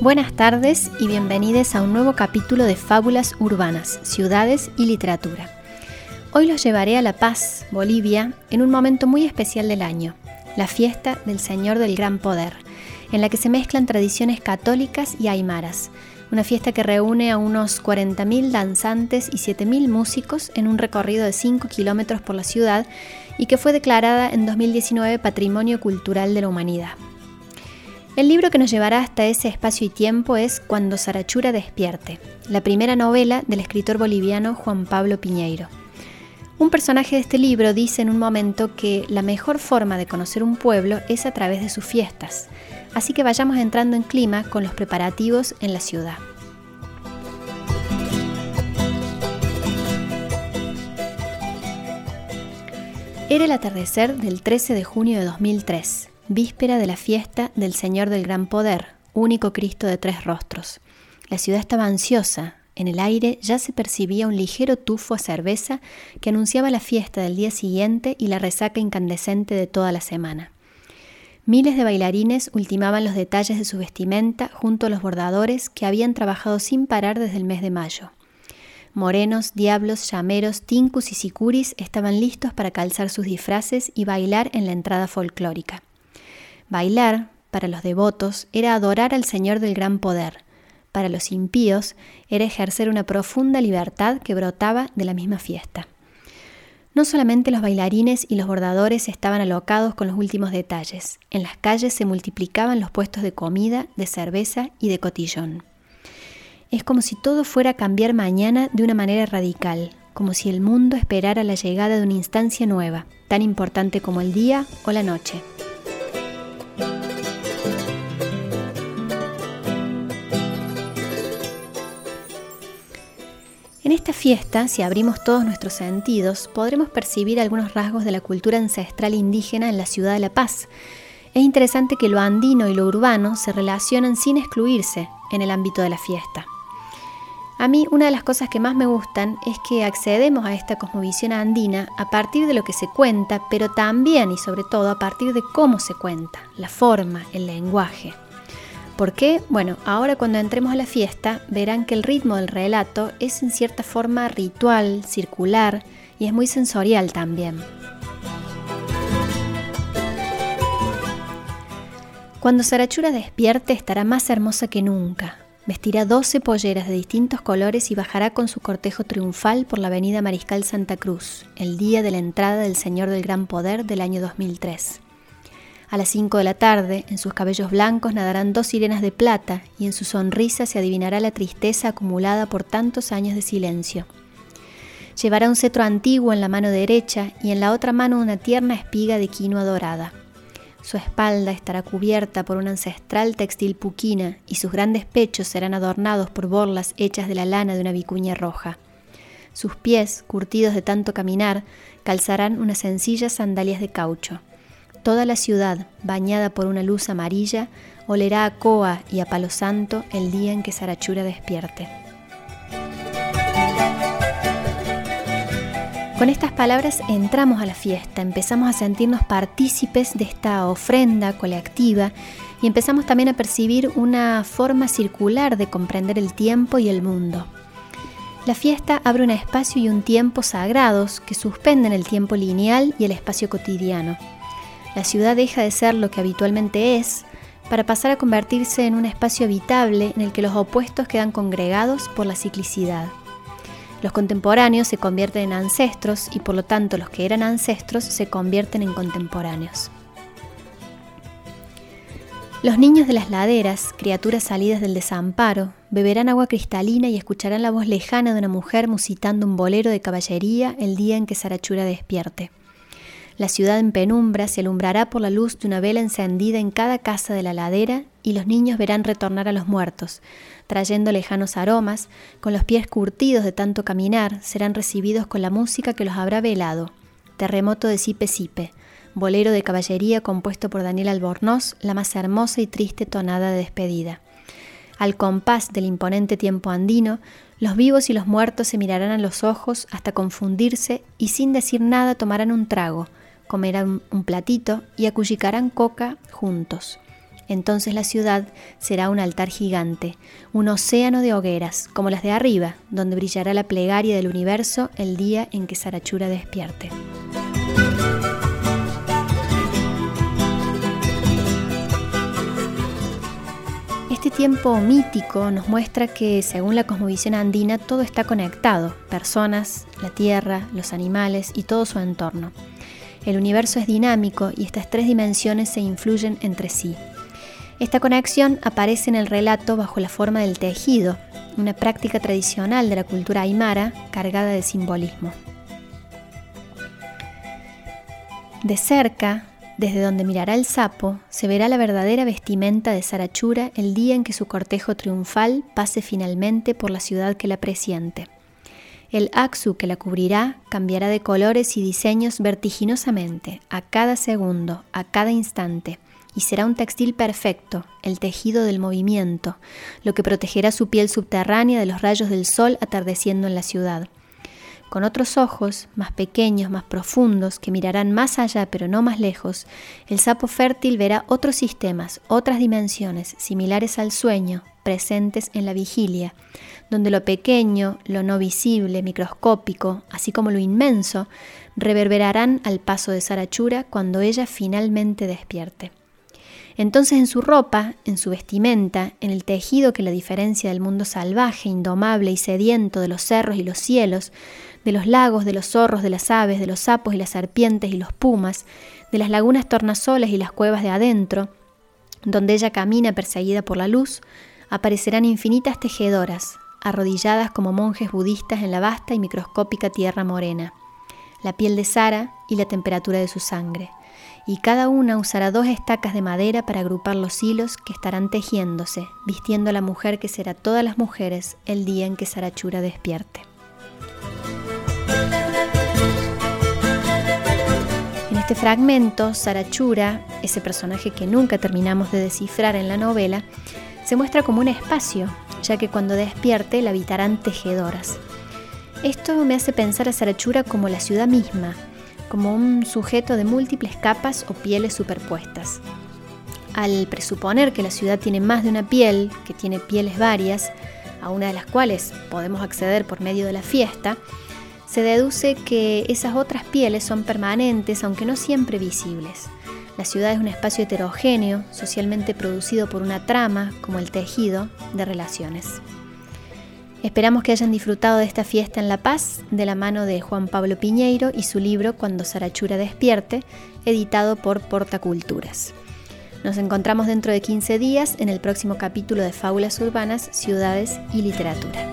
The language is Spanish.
Buenas tardes y bienvenidos a un nuevo capítulo de Fábulas Urbanas, Ciudades y Literatura. Hoy los llevaré a La Paz, Bolivia, en un momento muy especial del año, la fiesta del Señor del Gran Poder, en la que se mezclan tradiciones católicas y aymaras, una fiesta que reúne a unos 40.000 danzantes y 7.000 músicos en un recorrido de 5 kilómetros por la ciudad y que fue declarada en 2019 Patrimonio Cultural de la Humanidad. El libro que nos llevará hasta ese espacio y tiempo es Cuando Sarachura despierte, la primera novela del escritor boliviano Juan Pablo Piñeiro. Un personaje de este libro dice en un momento que la mejor forma de conocer un pueblo es a través de sus fiestas, así que vayamos entrando en clima con los preparativos en la ciudad. Era el atardecer del 13 de junio de 2003 víspera de la fiesta del Señor del Gran Poder, único Cristo de tres rostros. La ciudad estaba ansiosa, en el aire ya se percibía un ligero tufo a cerveza que anunciaba la fiesta del día siguiente y la resaca incandescente de toda la semana. Miles de bailarines ultimaban los detalles de su vestimenta junto a los bordadores que habían trabajado sin parar desde el mes de mayo. Morenos, diablos, llameros, tincus y sicuris estaban listos para calzar sus disfraces y bailar en la entrada folclórica. Bailar, para los devotos, era adorar al Señor del gran poder. Para los impíos, era ejercer una profunda libertad que brotaba de la misma fiesta. No solamente los bailarines y los bordadores estaban alocados con los últimos detalles, en las calles se multiplicaban los puestos de comida, de cerveza y de cotillón. Es como si todo fuera a cambiar mañana de una manera radical, como si el mundo esperara la llegada de una instancia nueva, tan importante como el día o la noche. Esta fiesta, si abrimos todos nuestros sentidos, podremos percibir algunos rasgos de la cultura ancestral indígena en la ciudad de La Paz. Es interesante que lo andino y lo urbano se relacionan sin excluirse en el ámbito de la fiesta. A mí una de las cosas que más me gustan es que accedemos a esta cosmovisión andina a partir de lo que se cuenta, pero también y sobre todo a partir de cómo se cuenta, la forma, el lenguaje. ¿Por qué? Bueno, ahora cuando entremos a la fiesta verán que el ritmo del relato es en cierta forma ritual, circular y es muy sensorial también. Cuando Sarachura despierte estará más hermosa que nunca. Vestirá 12 polleras de distintos colores y bajará con su cortejo triunfal por la avenida Mariscal Santa Cruz, el día de la entrada del Señor del Gran Poder del año 2003. A las cinco de la tarde, en sus cabellos blancos nadarán dos sirenas de plata y en su sonrisa se adivinará la tristeza acumulada por tantos años de silencio. Llevará un cetro antiguo en la mano derecha y en la otra mano una tierna espiga de quinoa dorada. Su espalda estará cubierta por un ancestral textil puquina y sus grandes pechos serán adornados por borlas hechas de la lana de una vicuña roja. Sus pies, curtidos de tanto caminar, calzarán unas sencillas sandalias de caucho. Toda la ciudad, bañada por una luz amarilla, olerá a coa y a palo santo el día en que Sarachura despierte. Con estas palabras entramos a la fiesta, empezamos a sentirnos partícipes de esta ofrenda colectiva y empezamos también a percibir una forma circular de comprender el tiempo y el mundo. La fiesta abre un espacio y un tiempo sagrados que suspenden el tiempo lineal y el espacio cotidiano. La ciudad deja de ser lo que habitualmente es para pasar a convertirse en un espacio habitable en el que los opuestos quedan congregados por la ciclicidad. Los contemporáneos se convierten en ancestros y por lo tanto los que eran ancestros se convierten en contemporáneos. Los niños de las laderas, criaturas salidas del desamparo, beberán agua cristalina y escucharán la voz lejana de una mujer musitando un bolero de caballería el día en que Sarachura despierte. La ciudad en penumbra se alumbrará por la luz de una vela encendida en cada casa de la ladera y los niños verán retornar a los muertos, trayendo lejanos aromas, con los pies curtidos de tanto caminar, serán recibidos con la música que los habrá velado. Terremoto de Sipe Sipe, bolero de caballería compuesto por Daniel Albornoz, la más hermosa y triste tonada de despedida. Al compás del imponente tiempo andino, los vivos y los muertos se mirarán a los ojos hasta confundirse y sin decir nada tomarán un trago, comerán un platito y acullicarán coca juntos. Entonces la ciudad será un altar gigante, un océano de hogueras, como las de arriba, donde brillará la plegaria del universo el día en que Sarachura despierte. Este tiempo mítico nos muestra que, según la cosmovisión andina, todo está conectado, personas, la tierra, los animales y todo su entorno. El universo es dinámico y estas tres dimensiones se influyen entre sí. Esta conexión aparece en el relato bajo la forma del tejido, una práctica tradicional de la cultura aymara cargada de simbolismo. De cerca, desde donde mirará el sapo, se verá la verdadera vestimenta de Sarachura el día en que su cortejo triunfal pase finalmente por la ciudad que la presiente. El axu que la cubrirá cambiará de colores y diseños vertiginosamente, a cada segundo, a cada instante, y será un textil perfecto, el tejido del movimiento, lo que protegerá su piel subterránea de los rayos del sol atardeciendo en la ciudad. Con otros ojos, más pequeños, más profundos, que mirarán más allá pero no más lejos, el sapo fértil verá otros sistemas, otras dimensiones, similares al sueño, presentes en la vigilia, donde lo pequeño, lo no visible, microscópico, así como lo inmenso, reverberarán al paso de Sarachura cuando ella finalmente despierte. Entonces en su ropa, en su vestimenta, en el tejido que la diferencia del mundo salvaje, indomable y sediento de los cerros y los cielos, de los lagos, de los zorros, de las aves, de los sapos y las serpientes y los pumas, de las lagunas tornasolas y las cuevas de adentro, donde ella camina perseguida por la luz, aparecerán infinitas tejedoras, arrodilladas como monjes budistas en la vasta y microscópica tierra morena, la piel de Sara y la temperatura de su sangre, y cada una usará dos estacas de madera para agrupar los hilos que estarán tejiéndose, vistiendo a la mujer que será todas las mujeres el día en que Sarachura despierte. En este fragmento, Sarachura, ese personaje que nunca terminamos de descifrar en la novela, se muestra como un espacio, ya que cuando despierte la habitarán tejedoras. Esto me hace pensar a Sarachura como la ciudad misma, como un sujeto de múltiples capas o pieles superpuestas. Al presuponer que la ciudad tiene más de una piel, que tiene pieles varias, a una de las cuales podemos acceder por medio de la fiesta, se deduce que esas otras pieles son permanentes, aunque no siempre visibles. La ciudad es un espacio heterogéneo, socialmente producido por una trama, como el tejido, de relaciones. Esperamos que hayan disfrutado de esta fiesta en La Paz de la mano de Juan Pablo Piñeiro y su libro Cuando Sarachura despierte, editado por Portaculturas. Nos encontramos dentro de 15 días en el próximo capítulo de Fábulas Urbanas, Ciudades y Literatura.